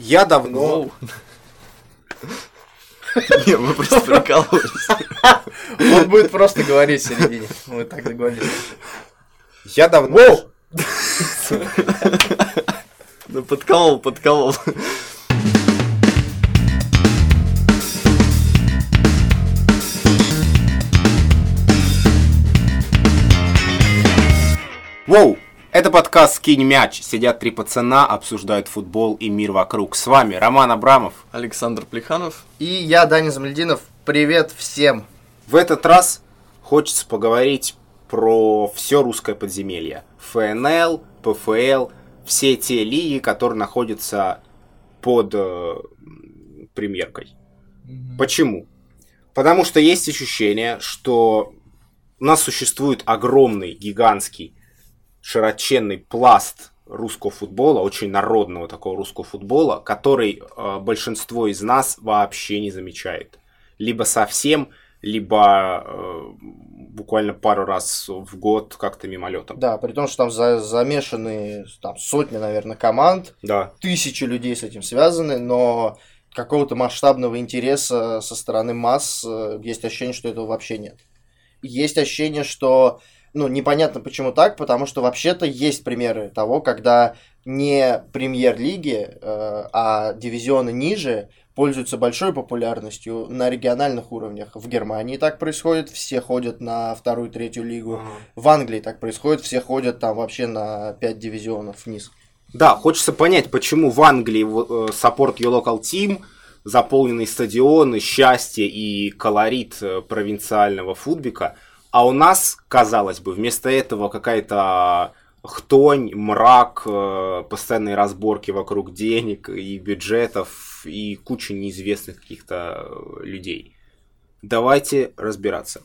Я давно... Не, мы просто прикалываемся. Он будет просто говорить в середине. Мы так договорились. Я давно... Ну, подколол, подколол. Воу! Это подкаст «Скинь мяч». Сидят три пацана, обсуждают футбол и мир вокруг. С вами Роман Абрамов. Александр Плеханов. И я, Даня Замельдинов. Привет всем. В этот раз хочется поговорить про все русское подземелье. ФНЛ, ПФЛ, все те лиги, которые находятся под э, примеркой. Почему? Потому что есть ощущение, что у нас существует огромный, гигантский, широченный пласт русского футбола, очень народного такого русского футбола, который э, большинство из нас вообще не замечает. Либо совсем, либо э, буквально пару раз в год как-то мимолетом. Да, при том, что там за- замешаны там, сотни, наверное, команд, Да. тысячи людей с этим связаны, но какого-то масштабного интереса со стороны масс э, есть ощущение, что этого вообще нет. Есть ощущение, что ну, непонятно почему так, потому что вообще-то есть примеры того, когда не премьер-лиги, э, а дивизионы ниже пользуются большой популярностью на региональных уровнях. В Германии так происходит, все ходят на вторую, третью лигу. В Англии так происходит, все ходят там вообще на 5 дивизионов вниз. Да, хочется понять, почему в Англии в- э, Support Your Local Team, заполненные стадионы, счастье и колорит э, провинциального футбика, а у нас, казалось бы, вместо этого какая-то хтонь, мрак, э, постоянные разборки вокруг денег и бюджетов и куча неизвестных каких-то э, людей. Давайте разбираться.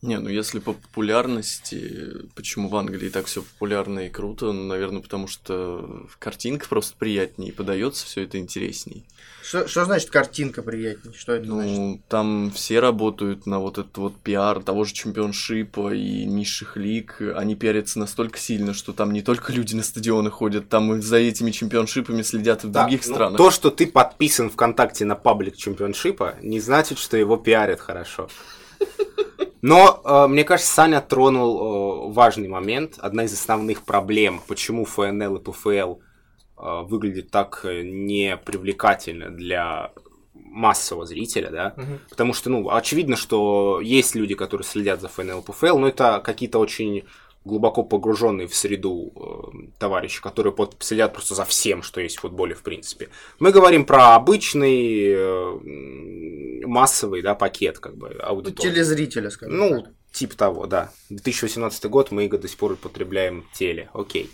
Не, ну если по популярности, почему в Англии так все популярно и круто, ну, наверное, потому что картинка просто приятнее подается все это интересней. Что, что значит картинка приятнее? Что это значит? Ну, там все работают на вот этот вот пиар того же чемпионшипа и низших лиг. Они пиарятся настолько сильно, что там не только люди на стадионы ходят, там и за этими чемпионшипами следят и в Да, других ну, странах. То, что ты подписан ВКонтакте на паблик чемпионшипа, не значит, что его пиарят хорошо. Но, э, мне кажется, Саня тронул э, важный момент. Одна из основных проблем, почему ФНЛ и ПФЛ э, выглядят так непривлекательно для массового зрителя, да, Мгм. потому что, ну, очевидно, что есть люди, которые следят за ФНЛ, ПФЛ, но это какие-то очень глубоко погруженные в среду э, товарищи, которые под- следят просто за всем, что есть в футболе, в принципе. Мы говорим про обычный э, массовый, да, пакет, как бы, Ну, аудитории. телезрителя, скажем Ну, так. типа того, да. 2018 год, мы до сих пор употребляем теле, окей.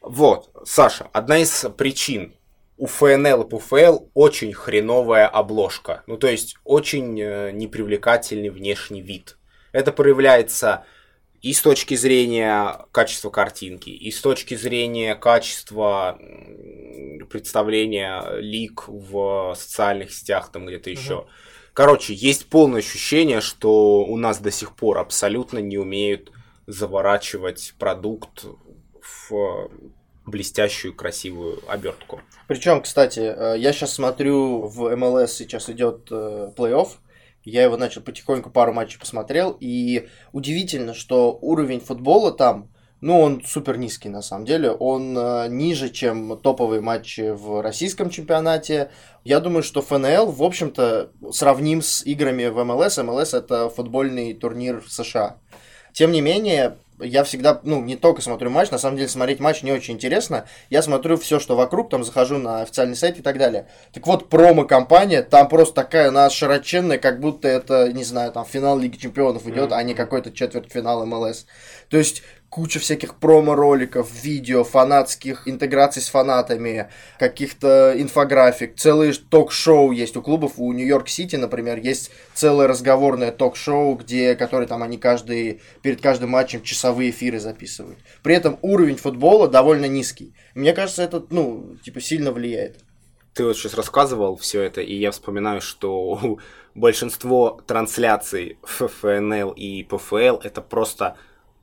Вот, Саша, одна из причин у ФНЛ и ПФЛ очень хреновая обложка. Ну, то есть, очень э, непривлекательный внешний вид. Это проявляется и с точки зрения качества картинки, и с точки зрения качества представления лик в социальных сетях, там где-то еще. Короче, есть полное ощущение, что у нас до сих пор абсолютно не умеют заворачивать продукт в блестящую красивую обертку. Причем, кстати, э, я сейчас смотрю в МЛС сейчас идет э, плей-офф. Я его начал потихоньку пару матчей посмотрел, и удивительно, что уровень футбола там, ну, он супер низкий на самом деле. Он э, ниже, чем топовые матчи в российском чемпионате. Я думаю, что ФНЛ, в общем-то, сравним с играми в МЛС. МЛС это футбольный турнир в США. Тем не менее, я всегда, ну, не только смотрю матч, на самом деле смотреть матч не очень интересно. Я смотрю все, что вокруг, там захожу на официальный сайт и так далее. Так вот, промо-компания, там просто такая, она широченная, как будто это, не знаю, там финал Лиги Чемпионов идет, а не какой-то четвертьфинал МЛС. То есть куча всяких промо-роликов, видео, фанатских интеграций с фанатами, каких-то инфографик, целые ток-шоу есть у клубов. У Нью-Йорк-Сити, например, есть целое разговорное ток-шоу, где, которые там они каждый, перед каждым матчем часовые эфиры записывают. При этом уровень футбола довольно низкий. Мне кажется, это, ну, типа, сильно влияет. Ты вот сейчас рассказывал все это, и я вспоминаю, что большинство трансляций ФНЛ и ПФЛ это просто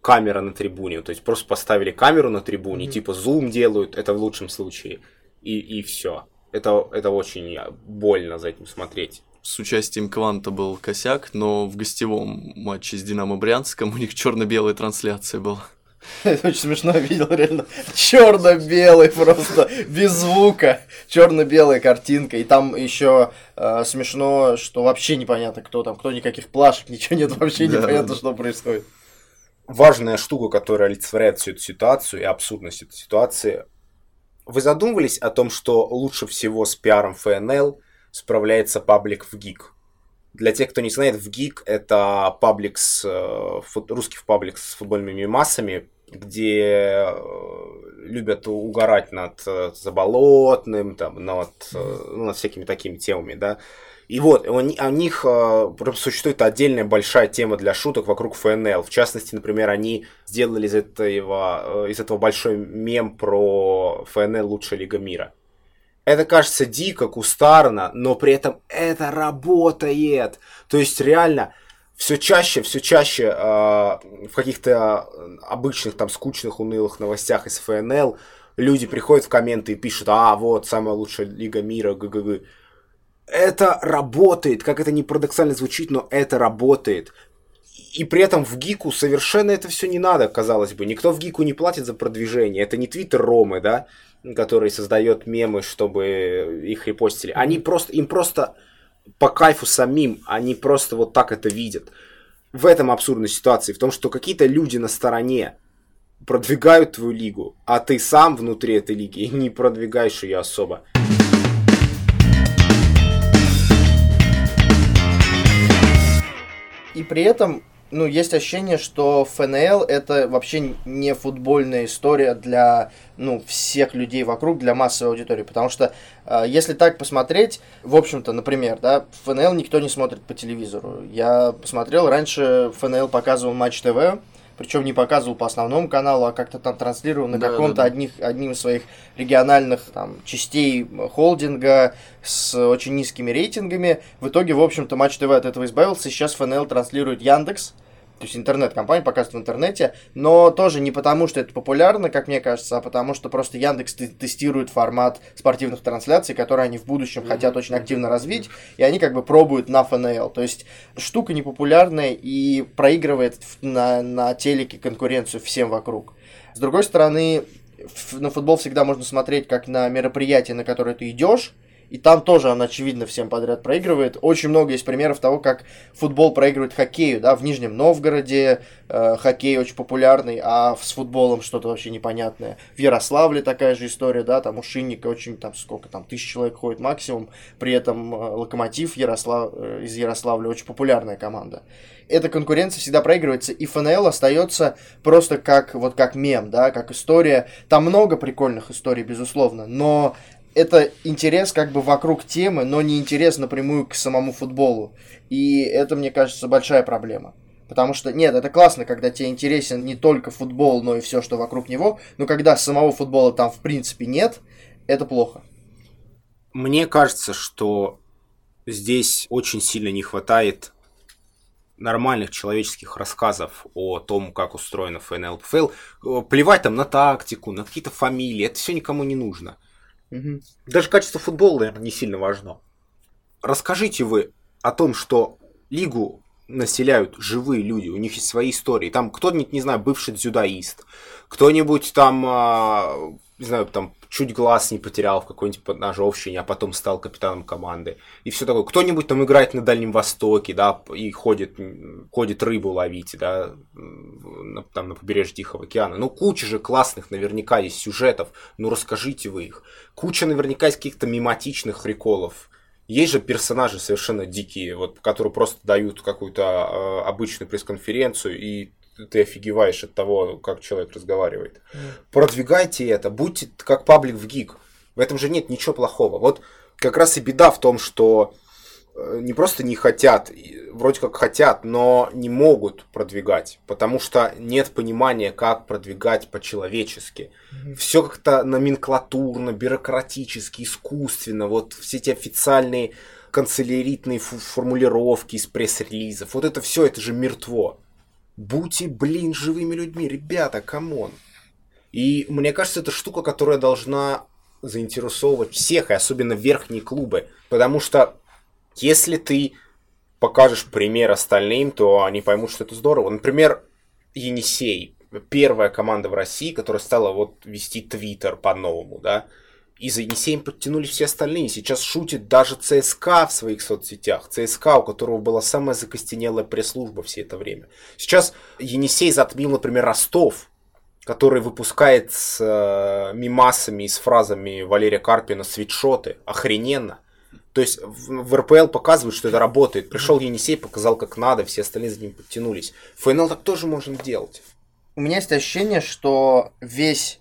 камера на трибуне. То есть просто поставили камеру на трибуне, Мгм. типа зум делают, это в лучшем случае. И, и все. это, это очень больно за этим смотреть. С участием Кванта был косяк, но в гостевом матче с Динамо Брянском у них черно-белая трансляция была. Это очень смешно видел, реально. Черно-белый просто, без звука. Черно-белая картинка. И там еще э, смешно, что вообще непонятно, кто там, кто никаких плашек, ничего нет, вообще да, непонятно, что происходит. Важная штука, которая олицетворяет всю эту ситуацию и абсурдность этой ситуации. Вы задумывались о том, что лучше всего с пиаром ФНЛ справляется паблик в ГИК? Для тех, кто не знает, в ГИК это паблик с, э, русский паблик с футбольными массами, где э, любят угорать над э, заболотным, там, над, ну, над всякими такими темами, да. И вот, у них существует отдельная большая тема для шуток вокруг ФНЛ. В частности, например, они сделали из этого, из этого большой мем про ФНЛ лучшая лига мира. Это кажется дико, кустарно, но при этом это работает. То есть реально все чаще, все чаще э, в каких-то обычных там скучных, унылых новостях из ФНЛ люди приходят в комменты и пишут, а вот самая лучшая лига мира, ГГГ. Это работает, как это не парадоксально звучит, но это работает. И при этом в ГИКу совершенно это все не надо, казалось бы. Никто в ГИКу не платит за продвижение. Это не твиттер Ромы, да, который создает мемы, чтобы их репостили. Они просто, им просто по кайфу самим, они просто вот так это видят. В этом абсурдная ситуация, в том, что какие-то люди на стороне продвигают твою лигу, а ты сам внутри этой лиги не продвигаешь ее особо. И при этом ну, есть ощущение, что ФНЛ это вообще не футбольная история для, ну, всех людей вокруг, для массовой аудитории. Потому что, э, если так посмотреть, в общем-то, например, да, ФНЛ никто не смотрит по телевизору. Я посмотрел, раньше ФНЛ показывал Матч ТВ, причем не показывал по основному каналу, а как-то там транслировал на да, каком-то да, да. одних, одним из своих региональных там, частей холдинга с очень низкими рейтингами. В итоге, в общем-то, Матч ТВ от этого избавился. Сейчас ФНЛ транслирует Яндекс, то есть интернет-компания показывает в интернете, но тоже не потому, что это популярно, как мне кажется, а потому что просто Яндекс тестирует формат спортивных трансляций, которые они в будущем mm-hmm. хотят очень активно развить, и они как бы пробуют на ФНЛ. То есть штука непопулярная и проигрывает на, на телеке конкуренцию всем вокруг. С другой стороны, на футбол всегда можно смотреть как на мероприятие, на которое ты идешь, и там тоже он, очевидно, всем подряд проигрывает. Очень много есть примеров того, как футбол проигрывает хоккею. Да? В Нижнем Новгороде э, хоккей очень популярный, а с футболом что-то вообще непонятное. В Ярославле такая же история, да, там у Шинника очень, там сколько там, тысяч человек ходит максимум. При этом э, Локомотив Ярослав, э, из Ярославля очень популярная команда. Эта конкуренция всегда проигрывается, и ФНЛ остается просто как, вот как мем, да, как история. Там много прикольных историй, безусловно, но это интерес как бы вокруг темы, но не интерес напрямую к самому футболу. И это, мне кажется, большая проблема. Потому что, нет, это классно, когда тебе интересен не только футбол, но и все, что вокруг него. Но когда самого футбола там в принципе нет, это плохо. Мне кажется, что здесь очень сильно не хватает нормальных человеческих рассказов о том, как устроена ФНЛ, ПФЛ. Плевать там на тактику, на какие-то фамилии, это все никому не нужно. Угу. Даже качество футбола, наверное, не сильно важно. Расскажите вы о том, что лигу населяют живые люди, у них есть свои истории. Там кто-нибудь, не знаю, бывший дзюдоист, кто-нибудь там, а, не знаю, там чуть глаз не потерял в какой-нибудь подножовщине, а потом стал капитаном команды. И все такое. Кто-нибудь там играет на Дальнем Востоке, да, и ходит, ходит рыбу ловить, да, на, там на побережье Тихого океана. Ну, куча же классных наверняка есть сюжетов, ну расскажите вы их. Куча наверняка есть каких-то мематичных приколов. Есть же персонажи совершенно дикие, вот, которые просто дают какую-то э, обычную пресс-конференцию, и ты офигеваешь от того, как человек разговаривает. Mm. Продвигайте это, будьте как паблик в гик. В этом же нет ничего плохого. Вот как раз и беда в том, что э, не просто не хотят, вроде как хотят, но не могут продвигать, потому что нет понимания, как продвигать по-человечески. Mm-hmm. Все как-то номенклатурно, бюрократически, искусственно. Вот все эти официальные канцеляритные формулировки из пресс-релизов. Вот это все, это же мертво. Будьте, блин, живыми людьми, ребята, камон. И мне кажется, это штука, которая должна заинтересовывать всех, и особенно верхние клубы. Потому что если ты покажешь пример остальным, то они поймут, что это здорово. Например, Енисей, первая команда в России, которая стала вот вести Твиттер по-новому, да, и за Енисеем подтянулись все остальные. Сейчас шутит даже ЦСКА в своих соцсетях. ЦСКА, у которого была самая закостенелая пресс-служба все это время. Сейчас Енисей затмил, например, Ростов, который выпускает с э, мимасами и с фразами Валерия Карпина свитшоты. Охрененно. То есть в, в РПЛ показывают, что это работает. Пришел Енисей, показал как надо, все остальные за ним подтянулись. ФНЛ так тоже можно делать. У меня есть ощущение, что весь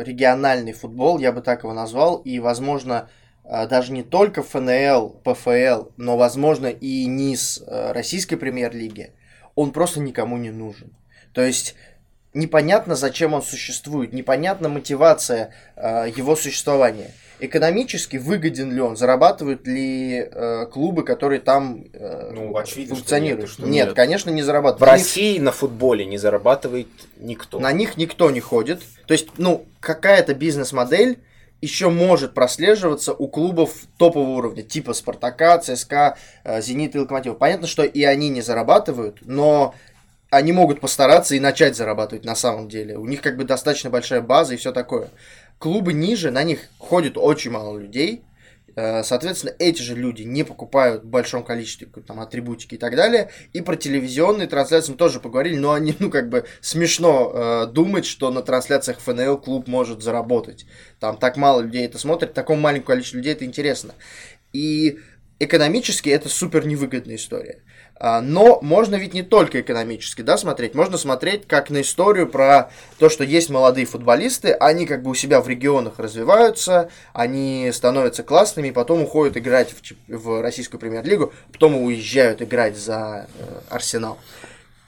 региональный футбол, я бы так его назвал, и, возможно, э, даже не только ФНЛ, ПФЛ, но, возможно, и низ э, российской премьер-лиги, он просто никому не нужен. То есть непонятно, зачем он существует, непонятна мотивация э, его существования. Экономически выгоден ли он, зарабатывают ли э, клубы, которые там э, ну, очевидно, функционируют? Что нет, что нет, нет, конечно, не зарабатывают. В на России них... на футболе не зарабатывает никто. На них никто не ходит. То есть, ну, какая-то бизнес-модель еще может прослеживаться у клубов топового уровня, типа Спартака, ЦСКА, э, Зенит и Локомотив. Понятно, что и они не зарабатывают, но они могут постараться и начать зарабатывать на самом деле. У них как бы достаточно большая база и все такое. Клубы ниже, на них ходит очень мало людей. Э, соответственно, эти же люди не покупают в большом количестве там, атрибутики и так далее. И про телевизионные трансляции мы тоже поговорили, но они, ну, как бы смешно э, думать, что на трансляциях ФНЛ клуб может заработать. Там так мало людей это смотрят, такому маленькому количеству людей это интересно. И экономически это супер невыгодная история. А, но можно ведь не только экономически, да, смотреть. Можно смотреть как на историю про то, что есть молодые футболисты, они как бы у себя в регионах развиваются, они становятся классными, потом уходят играть в, в российскую премьер-лигу, потом уезжают играть за э, Арсенал.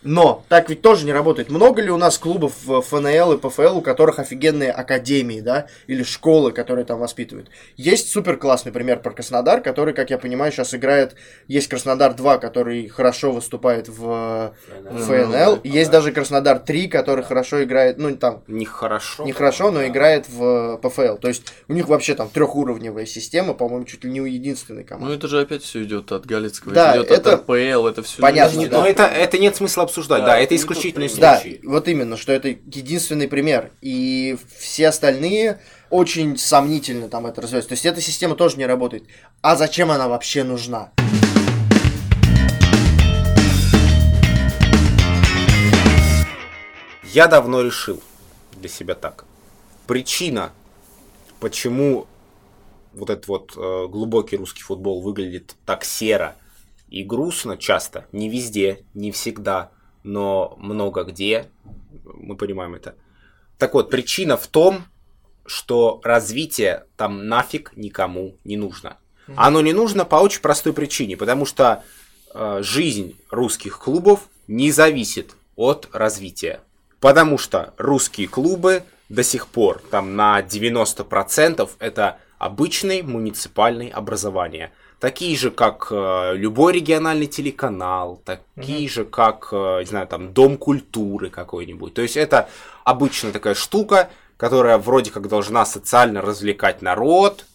Но так ведь тоже не работает. Много ли у нас клубов в ФНЛ и ПФЛ, у которых офигенные академии, да, или школы, которые там воспитывают? Есть супер классный пример про Краснодар, который, как я понимаю, сейчас играет. Есть Краснодар 2, который хорошо выступает в ФНЛ. Есть даже Краснодар 3, который хорошо играет, ну там. Не хорошо. Не хорошо, но играет в ПФЛ. То есть у них вообще там трехуровневая система, по-моему, чуть ли не у единственной команды. Ну это же опять все идет от Галицкого, да, идет это... от РПЛ, это все. Понятно. Да. Но это, это нет смысла обсуждать. Да, да это исключительный случай. Да, вот именно, что это единственный пример. И все остальные очень сомнительно там это развиваются. То есть эта система тоже не работает. А зачем она вообще нужна? Я давно решил для себя так. Причина, почему вот этот вот э, глубокий русский футбол выглядит так серо и грустно часто, не везде, не всегда, но много где, мы понимаем это. Так вот, причина в том, что развитие там нафиг никому не нужно. Оно не нужно по очень простой причине, потому что э, жизнь русских клубов не зависит от развития. Потому что русские клубы до сих пор там на 90% это обычные муниципальные образования такие же, как э, любой региональный телеканал, такие угу. же, как, э, не знаю, там, Дом культуры какой-нибудь. То есть это обычная такая штука, которая вроде как должна социально развлекать народ,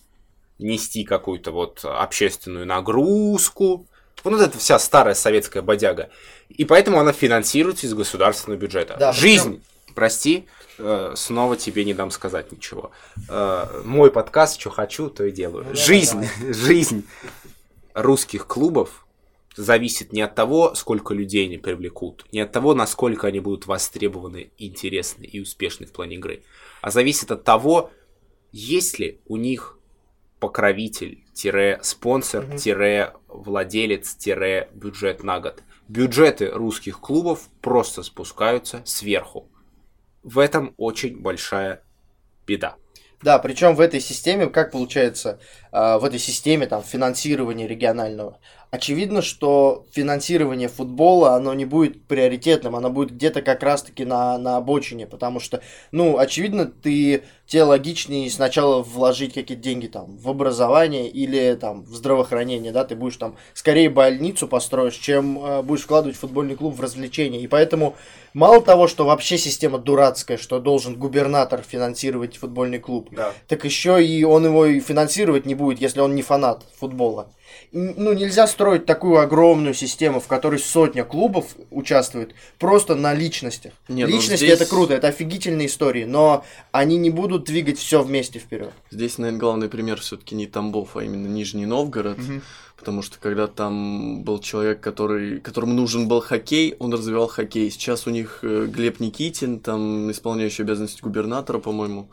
нести какую-то вот общественную нагрузку. Вот это вся старая советская бодяга. И поэтому она финансируется из государственного бюджета. Да, Жизнь, причем... прости, снова тебе не дам сказать ничего. Э, мой подкаст, что хочу, то и делаю. Ну, жизнь, да. жизнь русских клубов зависит не от того, сколько людей они привлекут, не от того, насколько они будут востребованы, интересны и успешны в плане игры, а зависит от того, есть ли у них покровитель, спонсор, владелец, бюджет на год. Бюджеты русских клубов просто спускаются сверху в этом очень большая беда. Да, причем в этой системе, как получается, в этой системе там финансирования регионального. Очевидно, что финансирование футбола, оно не будет приоритетным, оно будет где-то как раз-таки на, на обочине, потому что, ну, очевидно, ты тебе логичнее сначала вложить какие-то деньги там в образование или там в здравоохранение, да, ты будешь там скорее больницу построишь, чем э, будешь вкладывать в футбольный клуб в развлечения. И поэтому мало того, что вообще система дурацкая, что должен губернатор финансировать футбольный клуб, Да. так еще и он его и финансировать не будет, если он не фанат футбола. Ну, нельзя строить такую огромную систему, в которой сотня клубов участвует, просто на личностях. Не, ну Личности здесь- это круто, это офигительные истории, но они не будут двигать все вместе вперед. Здесь, наверное, главный пример все-таки не Тамбов, а именно Нижний Новгород. Потому что когда там был человек, который, которому нужен был хоккей, он развивал хоккей. Сейчас у них э, Глеб Никитин, там исполняющий обязанности губернатора, по-моему.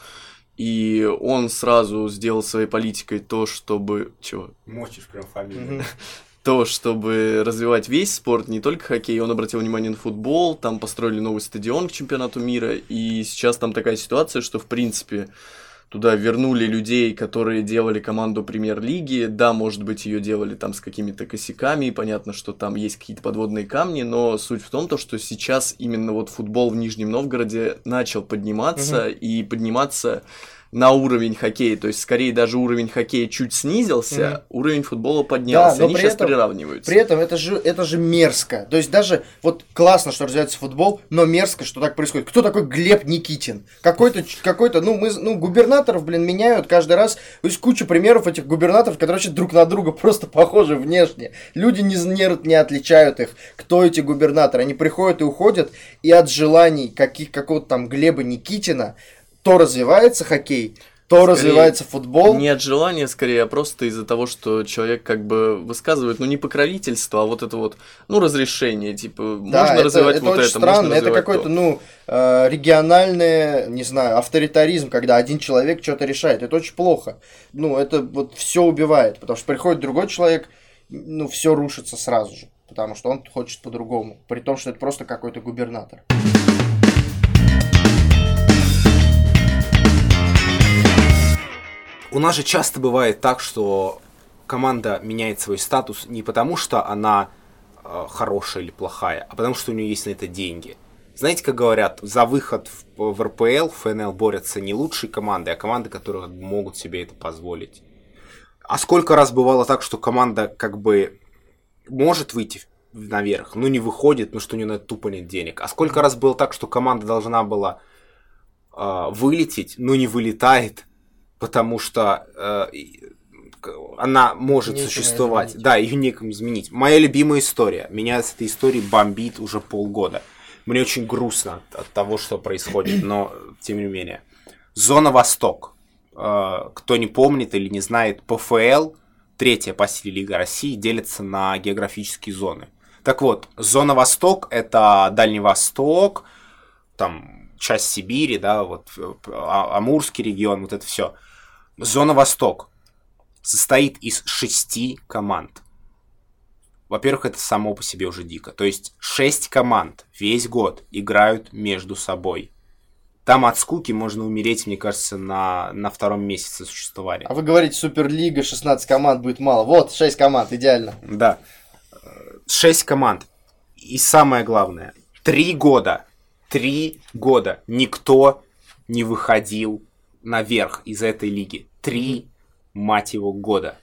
И он сразу сделал своей политикой то, чтобы... Чего? Мочишь прям фамилию. То, чтобы развивать весь спорт, не только хоккей, он обратил внимание на футбол, там построили новый стадион к чемпионату мира, и сейчас там такая ситуация, что, в принципе, туда вернули людей, которые делали команду премьер-лиги, да, может быть, ее делали там с какими-то косяками, и понятно, что там есть какие-то подводные камни, но суть в том, то, что сейчас именно вот футбол в Нижнем Новгороде начал подниматься, и подниматься на уровень хоккея, то есть скорее даже уровень хоккея чуть снизился, уровень футбола поднялся, но они при сейчас этом- приравниваются. При этом это же, это же мерзко. То есть даже вот классно, что развивается футбол, но мерзко, что так происходит. Кто такой Глеб Никитин? Какой-то, какой-то, ну, мы, ну, губернаторов, блин, меняют каждый раз. Есть куча примеров этих губернаторов, которые вообще друг на друга просто похожи внешне. Люди не, не, не отличают их, кто эти губернаторы. Они приходят и уходят, и от желаний каких, какого-то там Глеба Никитина то развивается хоккей, то Скорее, развивается футбол. Не от желания, скорее, а просто из-за того, что человек как бы высказывает, ну, не покровительство, а вот это вот, ну, разрешение, типа, Да, можно это, развивать это вот очень это, странно. это какой-то, то. ну, э, региональный, не знаю, авторитаризм, когда один человек что-то решает. Это очень плохо. Ну, это вот все убивает, потому что приходит другой человек, ну, все рушится сразу же, потому что он хочет по-другому, при том, что это просто какой-то губернатор. У нас же часто бывает так, что команда меняет свой статус не потому, что она э, хорошая или плохая, а потому что у нее есть на это деньги. Знаете, как говорят, за выход в, в РПЛ, в ФНЛ борются не лучшие команды, а команды, которые могут себе это позволить. А сколько раз бывало так, что команда как бы может выйти наверх, но не выходит, потому что у нее на это тупо нет денег. А сколько раз было так, что команда должна была э, вылететь, но не вылетает, потому что э, она может Нечем существовать. изменить. Да, ее некому изменить. Моя любимая история. Меня с этой историей бомбит уже полгода. Мне очень грустно от, от того, что происходит, но тем не менее. Зона Восток. Э, кто не помнит или не знает, ПФЛ, третья по силе Лига России, делится на географические зоны. Так вот, зона Восток это Дальний Восток, там часть Сибири, да, вот э, А- Амурский регион, вот это все. Зона Восток состоит из шести команд. Во-первых, это само по себе уже дико. То есть шесть команд весь год играют между собой. Там от скуки можно умереть, мне кажется, на, на втором месяце существования. А вы говорите, Суперлига, 16 команд будет мало. Вот, 6 команд, идеально. Да. Э, Шесть команд. И самое главное, три года, три года никто не выходил наверх из этой лиги. Три, мать его, года.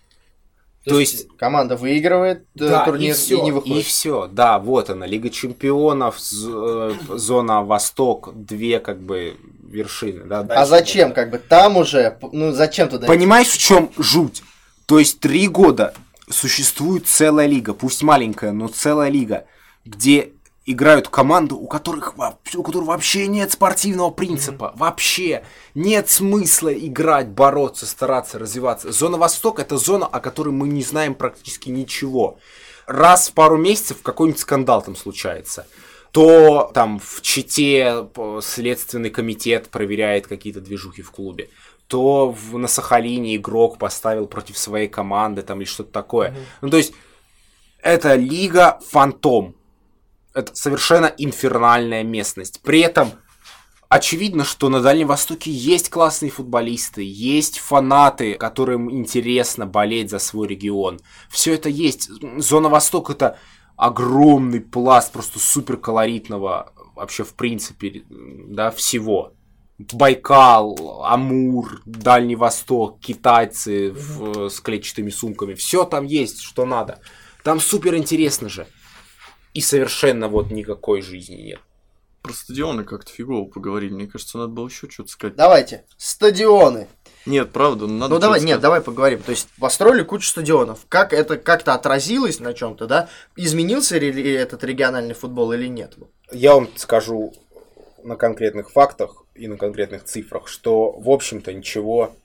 То есть, команда выигрывает э, да, турнир и все, не выходит. и все, да, вот она, Лига Чемпионов, э, зона Восток, две как бы вершины, да. А зачем, как бы, там уже, ну зачем туда идти? Понимаешь, в чем жуть? То есть три года существует целая лига, пусть маленькая, но целая лига, где играют команды, у которых, у которых вообще нет спортивного принципа, вообще нет смысла играть, бороться, стараться, развиваться. Зона Восток это зона, о которой мы не знаем практически ничего. Раз в пару месяцев какой-нибудь скандал там случается то там в Чите следственный комитет проверяет какие-то движухи в клубе, то в, на Сахалине игрок поставил против своей команды там или что-то такое. Ну, то есть, это лига фантом. Это совершенно инфернальная местность. При этом очевидно, что на Дальнем Востоке есть классные футболисты, есть фанаты, которым интересно болеть за свой регион. Все это есть. Зона Восток это огромный пласт просто супер колоритного вообще в принципе да, всего. Байкал, Амур, Дальний Восток, китайцы в, с клетчатыми сумками. Все там есть, что надо. Там супер интересно же. И совершенно вот никакой жизни нет. Про стадионы как-то фигово поговорили. Мне кажется, надо было еще что-то сказать. Давайте, стадионы. Нет, правда, ну надо Ну давай, что-то нет, сказать. давай поговорим. То есть построили кучу стадионов. Как это как-то отразилось на чем-то, да? Изменился ли этот региональный футбол или нет? Я вам скажу на конкретных фактах и на конкретных цифрах, что, в общем-то, ничего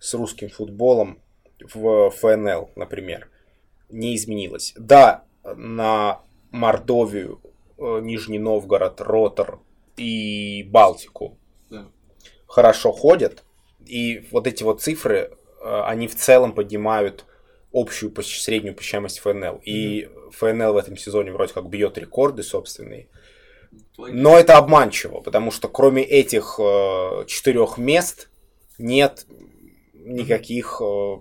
с русским футболом в ФНЛ, например, не изменилось. Да, на Мордовию, э, Нижний Новгород, Ротор и Балтику Да. хорошо ходят, и вот эти вот цифры, э, они в целом поднимают общую среднюю посещаемость ФНЛ. И ФНЛ в этом сезоне вроде как бьет рекорды собственные. Но это обманчиво, потому что кроме этих э, четырех мест нет никаких э,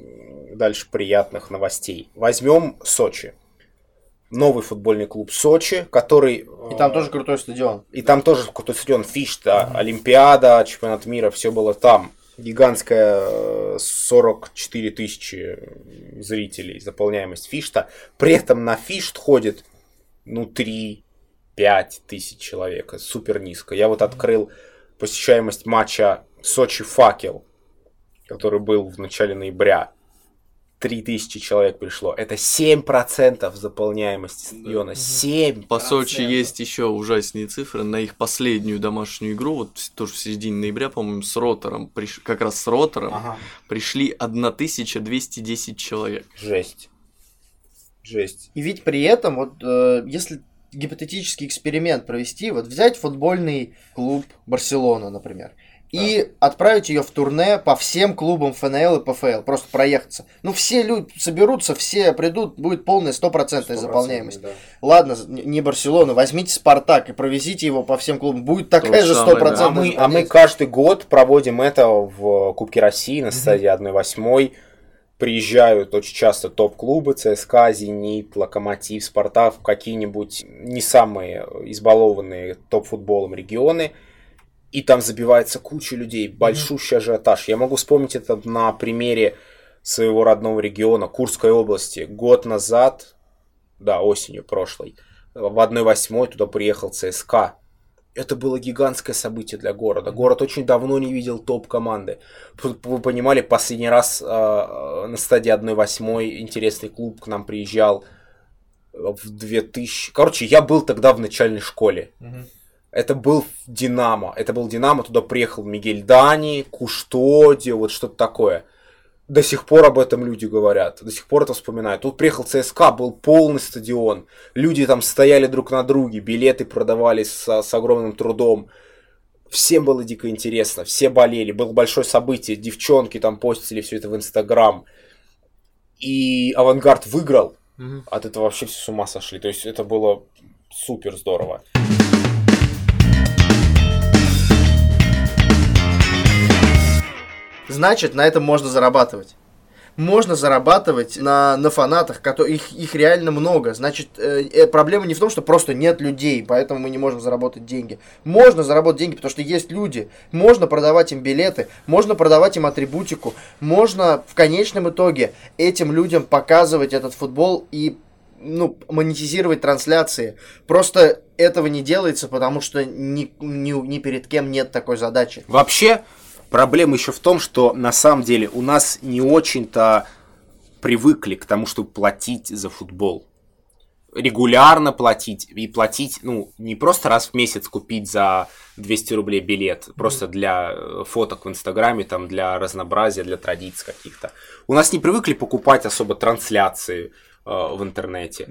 дальше приятных новостей. Возьмем Сочи. Новый футбольный клуб Сочи, который... И там э, тоже крутой стадион. и там тоже какой-то стадион Фишта, Олимпиада, чемпионат мира, все было там. Гигантская э, 44 тысячи зрителей, заполняемость Фишта. При этом на Фишт ходит, ну, 3-5 тысяч человек. Супер низко. Я вот открыл посещаемость матча Сочи-Факел, который был в начале ноября. 3000 человек пришло. Это 7% заполняемости стадиона. 7%. По Сочи есть еще ужаснее цифры. На их последнюю домашнюю игру, вот тоже в середине ноября, по-моему, с Ротором, приш- как раз с Ротором, Ага. пришли 1210 человек. Жесть. Жесть. И ведь при этом, вот э, если гипотетический эксперимент провести, вот взять футбольный клуб Барселона, например, и отправить ее в турне по всем клубам ФНЛ и ПФЛ, просто проехаться. Ну, все люди соберутся, все придут, будет полная стопроцентная заполняемость. Да. Ладно, не Барселона, возьмите Спартак и провезите его по всем клубам, будет такая же же самое, да. А стопроцентная мы, а мы каждый год проводим это в Кубке России на стадии 1-8. Приезжают очень часто топ-клубы ЦСКА, Зенит, Локомотив, Спартак, какие-нибудь не самые избалованные топ-футболом регионы. И там забивается куча людей, большущий ажиотаж. Я могу вспомнить это на примере своего родного региона, Курской области. Год назад, да, осенью прошлой, в 1-8 туда приехал ЦСКА. Это было гигантское событие для города. Город очень давно не видел топ-команды. Вы понимали, последний раз э, на стадии 1-8 интересный клуб к нам приезжал в 2000... Короче, я был тогда в начальной школе. Мгм. Это был Динамо. Это был Динамо, туда приехал Мигель Дани, Куштодио, вот что-то такое. До сих пор об этом люди говорят, до сих пор это вспоминают. Тут приехал ЦСКА, был полный стадион. Люди там стояли друг на друге, билеты продавались с, с огромным трудом. Всем было дико интересно, все болели, было большое событие, девчонки там постили все это в Инстаграм. И Авангард выиграл, Мгм. от этого вообще все с ума сошли. То есть это было супер здорово. Значит, на этом можно зарабатывать. Можно зарабатывать на, на фанатах, которые, их, их реально много. Значит, э, э, проблема не в том, что просто нет людей, поэтому мы не можем заработать деньги. Можно заработать деньги, потому что есть люди. Можно продавать им билеты, можно продавать им атрибутику, можно в конечном итоге этим людям показывать этот футбол и ну, монетизировать трансляции. Просто этого не делается, потому что ни, ни, ни перед кем нет такой задачи. Вообще, проблема еще в том, что на самом деле у нас не очень-то привыкли к тому, чтобы платить за футбол. Регулярно платить. И платить, ну, не просто раз в месяц купить за 200 рублей билет, просто для э, фоток в Инстаграме, там, для разнообразия, для традиций каких-то. У нас не привыкли покупать особо трансляции э, в интернете.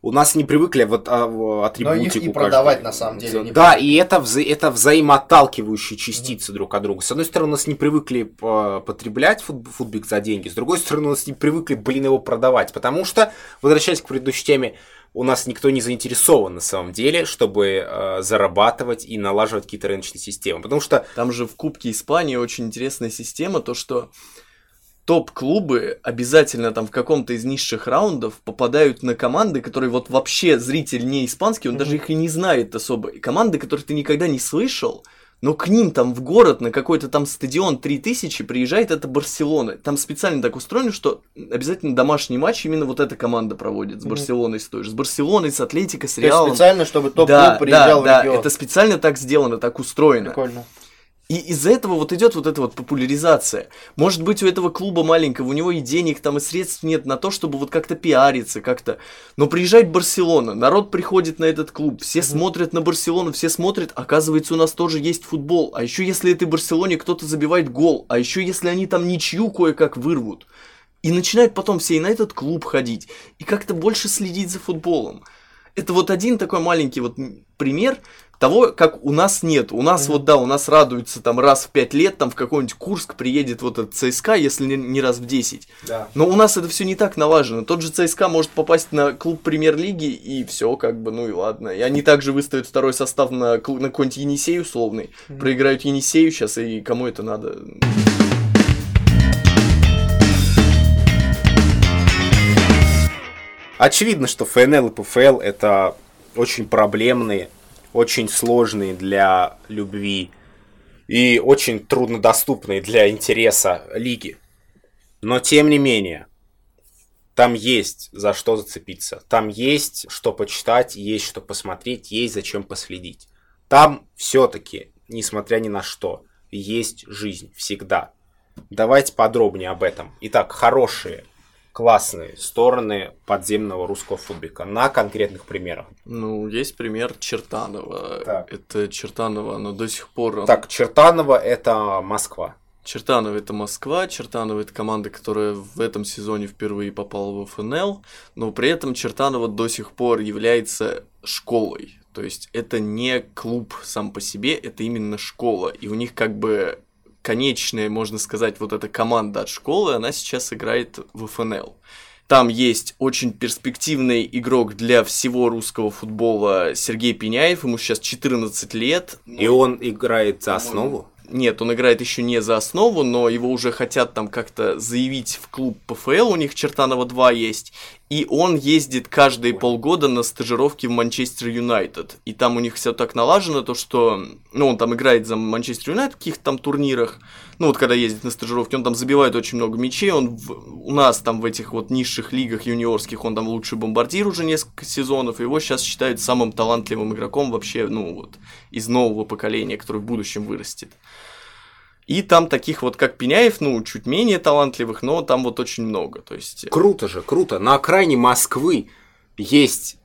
У нас не привыкли вот а, атрибутику. и продавать, каждый- на самом деле, не Да, и это, вза- это взаимоотталкивающие частицы друг от друга. С одной стороны, у нас не привыкли по- потреблять фут- футбик за деньги, с другой стороны, у нас не привыкли, блин, его продавать. Потому что, возвращаясь к предыдущей теме, у нас никто не заинтересован на самом деле, чтобы э, зарабатывать и налаживать какие-то рыночные системы. Потому что... Там же в Кубке Испании очень интересная система, то что топ-клубы обязательно там в каком-то из низших раундов попадают на команды, которые вот вообще зритель не испанский, он mm-hmm. даже их и не знает особо. И команды, которых ты никогда не слышал, но к ним там в город на какой-то там стадион 3000 приезжает это Барселона. Там специально так устроено, что обязательно домашний матч именно вот эта команда проводит с. Барселоной с той же. С Барселоной, с Атлетико, с Реалом. специально, чтобы топ-клуб да, приезжал да, в регион. Да, это специально так сделано, так устроено. Прикольно. И из-за этого вот идет вот эта вот популяризация. Может быть, у этого клуба маленького, у него и денег там, и средств нет на то, чтобы вот как-то пиариться, как-то. Но приезжает Барселона, народ приходит на этот клуб, все mm-hmm. смотрят на Барселону, все смотрят, оказывается, у нас тоже есть футбол. А еще если этой Барселоне кто-то забивает гол, а еще если они там ничью кое-как вырвут. И начинают потом все и на этот клуб ходить, и как-то больше следить за футболом. Это вот один такой маленький вот пример, того, как у нас нет. У нас mm-hmm. вот, да, у нас радуется там раз в пять лет, там в какой-нибудь Курск приедет вот этот ЦСКА, если не, не раз в 10. Да. Но у нас это все не так налажено. Тот же ЦСКА может попасть на клуб премьер-лиги, и все, как бы, ну и ладно. И они также выставят второй состав на, на какой-нибудь Енисей условный, mm-hmm. проиграют Енисею сейчас, и кому это надо? Очевидно, что ФНЛ и ПФЛ это очень проблемные очень сложные для любви и очень труднодоступные для интереса лиги. Но тем не менее, там есть за что зацепиться, там есть что почитать, есть что посмотреть, есть зачем последить. Там все-таки, несмотря ни на что, есть жизнь всегда. Давайте подробнее об этом. Итак, хорошие классные стороны подземного русского футбика на конкретных примерах. Ну, есть пример Чертанова. Так. Это Чертанова, но до сих пор... Так, Чертанова это Москва. Чертанова это Москва, Чертанова это команда, которая в этом сезоне впервые попала в ФНЛ, но при этом Чертанова до сих пор является школой. То есть это не клуб сам по себе, это именно школа. И у них как бы конечная, можно сказать, вот эта команда от школы, она сейчас играет в ФНЛ. Там есть очень перспективный игрок для всего русского футбола Сергей Пеняев, ему сейчас 14 лет. И он играет за основу? Нет, он играет еще не за основу, но его уже хотят там как-то заявить в клуб ПФЛ, у них Чертанова 2 есть. И он ездит каждые полгода на стажировки в Манчестер Юнайтед. И там у них все так налажено, то что, ну, он там играет за Манчестер Юнайтед в каких-то там турнирах. Ну, вот когда ездит на стажировки, он там забивает очень много мячей. Он в, у нас там в этих вот низших лигах юниорских, он там лучший бомбардир уже несколько сезонов. И его сейчас считают самым талантливым игроком вообще, ну, вот, из нового поколения, который в будущем вырастет. И там таких вот, как Пеняев, ну, чуть менее талантливых, но там вот очень много. То есть... Э, круто же, круто. На окраине Москвы есть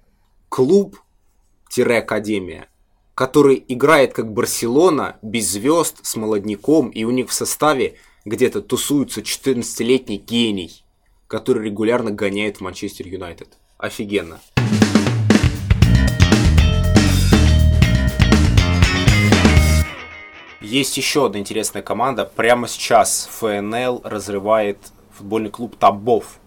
клуб-академия, который играет как Барселона, без звезд, с молодняком, и у них в составе где-то тусуется 14-летний гений, который регулярно гоняет в Манчестер Юнайтед. Офигенно. Есть еще одна интересная команда. Прямо сейчас ФНЛ разрывает футбольный клуб Табов.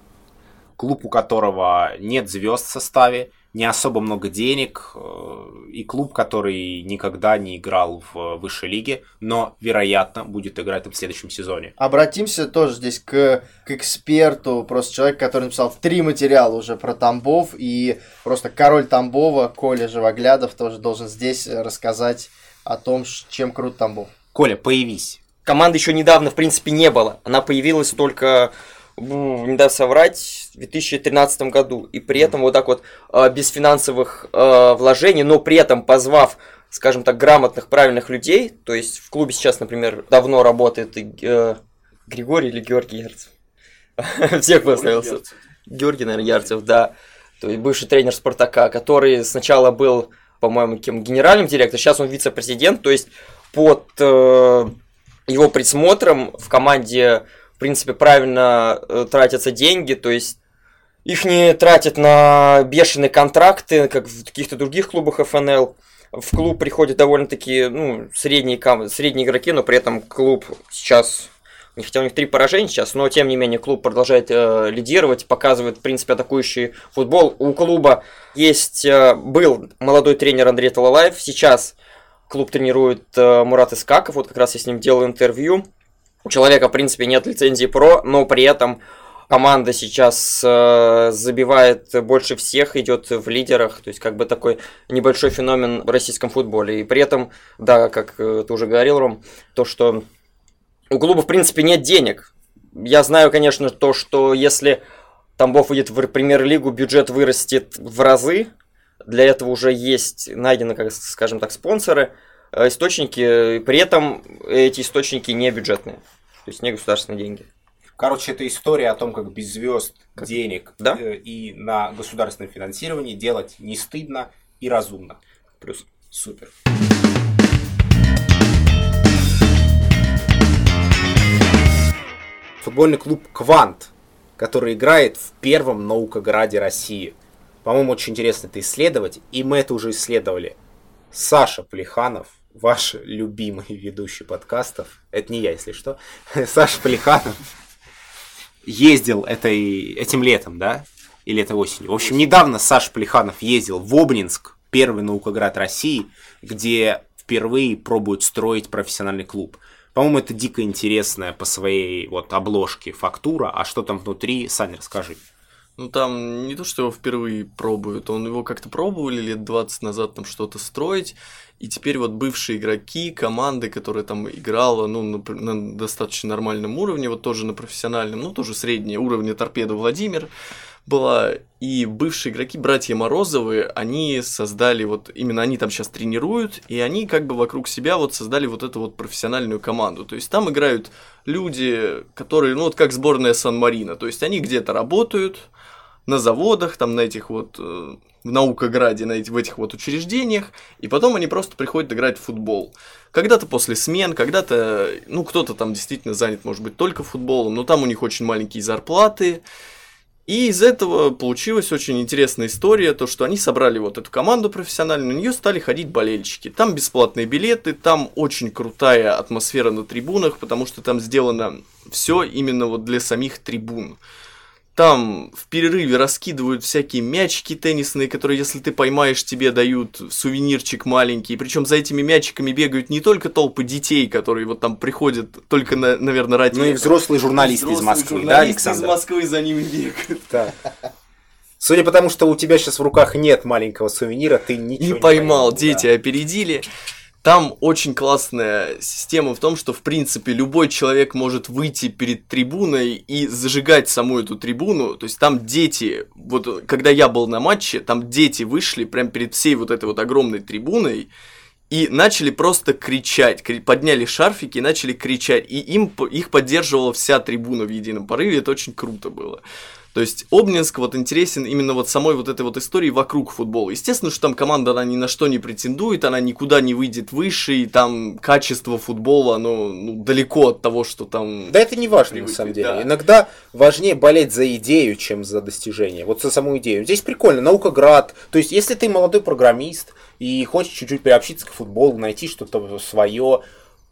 Клуб, у которого нет звезд в составе, не особо много денег, э, и клуб, который никогда не играл в высшей лиге, но, вероятно, будет играть в следующем сезоне. Обратимся тоже здесь к, к эксперту, просто человек, который написал три материала уже про Тамбов, и просто король Тамбова, Коля Живоглядов, тоже должен здесь рассказать о том, чем крут Тамбов. Коля, появись. Команды еще недавно, в принципе, не было. Она появилась только, не дай соврать, в 2013 году. И при этом вот так вот, э, без финансовых э, вложений, но при этом позвав скажем так, грамотных, правильных людей. То есть в клубе сейчас, например, давно работает э, Григорий или Георгий Ярцев. Всех поставился. Георгий, наверное, Ярцев, да. То есть бывший тренер Спартака, который сначала был по-моему, кем генеральным директором, сейчас он вице-президент, то есть под э, его присмотром в команде, в принципе, правильно э, тратятся деньги, то есть их не тратят на бешеные контракты, как в каких-то других клубах ФНЛ. В клуб приходят довольно-таки ну, средние, средние игроки, но при этом клуб сейчас хотя у них три поражения сейчас, но тем не менее клуб продолжает э, лидировать, показывает, в принципе, атакующий футбол. У клуба есть, э, был молодой тренер Андрей Талалаев, сейчас клуб тренирует э, Мурат Искаков, вот как раз я с ним делаю интервью. У человека, в принципе, нет лицензии ПРО, но при этом команда сейчас э, забивает больше всех, идет в лидерах, то есть как бы такой небольшой феномен в российском футболе. И при этом, да, как э, ты уже говорил, Ром, то, что у клуба, в принципе, нет денег. Я знаю, конечно, то, что если Тамбов выйдет в премьер-лигу, бюджет вырастет в разы. Для этого уже есть найдены, как, скажем так, спонсоры, э, источники. При этом эти источники не бюджетные, то есть не государственные деньги. Короче, это история о том, как без звезд, как... денег да? э, и на государственном финансировании делать не стыдно и разумно. Плюс. Супер. Футбольный клуб «Квант», который играет в первом наукограде России. По-моему, очень интересно это исследовать, и мы это уже исследовали. Саша Плеханов, ваш любимый ведущий подкастов, это не я, если что, Саша Плеханов, ездил этой, этим летом, да? Или это осенью? В общем, недавно Саша Плеханов ездил в Обнинск, первый наукоград России, где впервые пробуют строить профессиональный клуб. По-моему, это дико интересная по своей вот обложке фактура, а что там внутри, Саня, расскажи. Ну, там не то, что его впервые пробуют, он его как-то пробовали лет 20 назад там что-то строить, и теперь вот бывшие игроки, команды, которые там играла, ну, на, на достаточно нормальном уровне, вот тоже на профессиональном, ну, тоже средние уровни торпеда Владимир была, и бывшие игроки, братья Морозовы, они создали вот, именно они там сейчас тренируют, и они как бы вокруг себя вот создали вот эту вот профессиональную команду. То есть там играют люди, которые, ну, вот как сборная Сан-Марина, то есть они где-то работают, на заводах, там на этих вот, э, в Наукограде, на этих, в этих вот учреждениях, и потом они просто приходят играть в футбол. Когда-то после смен, когда-то, ну, кто-то там действительно занят, может быть, только футболом, но там у них очень маленькие зарплаты, и из этого получилась очень интересная история, то, что они собрали вот эту команду профессиональную, на нее стали ходить болельщики. Там бесплатные билеты, там очень крутая атмосфера на трибунах, потому что там сделано все именно вот для самих трибун. Там в перерыве раскидывают всякие мячики теннисные, которые, если ты поймаешь, тебе дают сувенирчик маленький. Причем за этими мячиками бегают не только толпы детей, которые вот там приходят только, на, наверное, ради... Ну и взрослые журналисты из Москвы, да, Александр? из Москвы за ними бегают. Да. Судя по тому, что у тебя сейчас в руках нет маленького сувенира, ты ничего не, не поймал. да. Дети опередили. Там очень классная система в том, что, в принципе, любой человек может выйти перед трибуной и зажигать саму эту трибуну. То есть там дети, вот когда я был на матче, там дети вышли прямо перед всей вот этой вот огромной трибуной и начали просто кричать, подняли шарфики и начали кричать, и им их поддерживала вся трибуна в едином порыве, это очень круто было. То есть Обнинск вот интересен именно вот самой вот этой вот истории вокруг футбола. Естественно, что там команда, она ни на что не претендует, она никуда не выйдет выше, и там качество футбола, оно ну, далеко от того, что там... Да это не важно на самом деле. Да. Иногда важнее болеть за идею, чем за достижение. Вот за саму идею. Здесь прикольно, наукоград. То есть, если ты молодой программист и хочешь чуть-чуть приобщиться к футболу, найти что-то свое,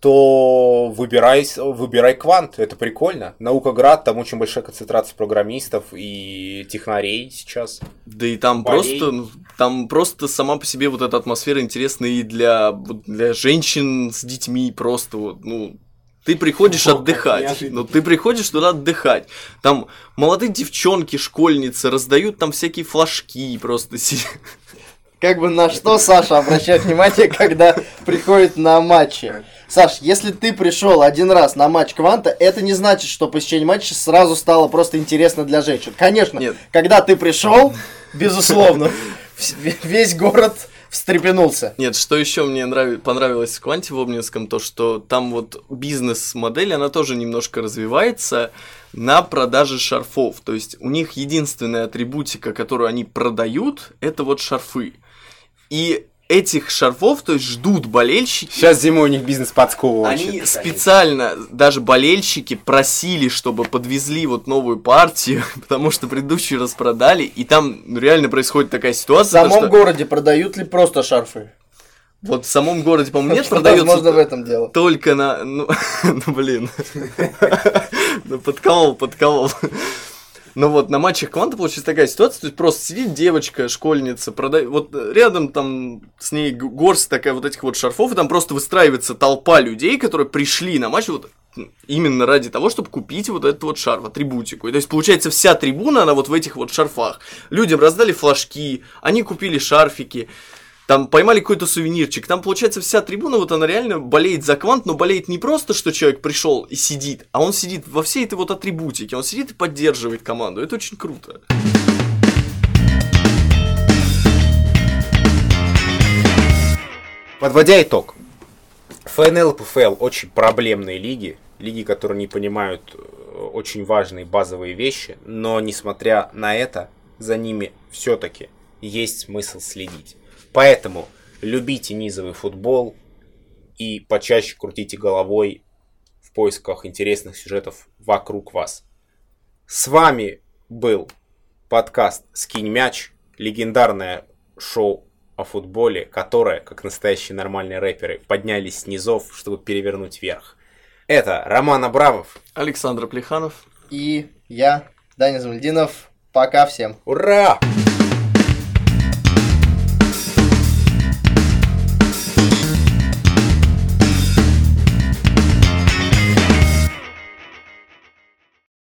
то выбирай, выбирай квант, это прикольно. Наукоград, там очень большая концентрация программистов и технарей сейчас. Да и там Болей. просто, ну, там просто сама по себе вот эта атмосфера интересна и для, для женщин с детьми просто вот, ну, ты приходишь О, отдыхать. Ну, ты приходишь туда отдыхать. Там молодые девчонки, школьницы раздают там всякие флажки просто. Как бы на что Саша обращает внимание, когда приходит на матчи? Саш, если ты пришел один раз на матч Кванта, это не значит, что посещение матча сразу стало просто интересно для женщин. Конечно, Нет. когда ты пришел, безусловно, весь город встрепенулся. Нет, что еще мне нрав... понравилось в Кванте в Обнинском, то что там вот бизнес-модель, она тоже немножко развивается на продаже шарфов. То есть у них единственная атрибутика, которую они продают, это вот шарфы. И этих шарфов, то есть ждут болельщики. Сейчас зимой у них бизнес подсковывает. Они специально, даже болельщики просили, чтобы подвезли вот новую партию, потому что предыдущие распродали, и там реально происходит такая ситуация. В самом что... городе продают ли просто шарфы? Вот в самом городе, по-моему, нет, продается Возможно, в этом дело. только на... Ну, ну, блин. Ну, подколол, подколол. Ну вот, на матчах кванта получается такая ситуация, то есть просто сидит девочка, школьница, продает, вот рядом там с ней горсть такая вот этих вот шарфов, и там просто выстраивается толпа людей, которые пришли на матч вот именно ради того, чтобы купить вот этот вот шарф, атрибутику. И то есть, получается, вся трибуна, она вот в этих вот шарфах. Людям раздали флажки, они купили шарфики, там поймали какой-то сувенирчик. Там, получается, вся трибуна, вот она реально болеет за квант, но болеет не просто, что человек пришел и сидит, а он сидит во всей этой вот атрибутике. Он сидит и поддерживает команду. Это очень круто. Подводя итог. ФНЛ и ПФЛ очень проблемные лиги. Лиги, которые не понимают э, очень важные базовые вещи. Но, несмотря на это, за ними все-таки есть смысл следить. Поэтому любите низовый футбол и почаще крутите головой в поисках интересных сюжетов вокруг вас. С вами был подкаст «Скинь мяч», легендарное шоу о футболе, которое, как настоящие нормальные рэперы, поднялись с низов, чтобы перевернуть вверх. Это Роман Абрамов. Александр Плеханов. И я, Даня Замальдинов. Пока всем. Ура!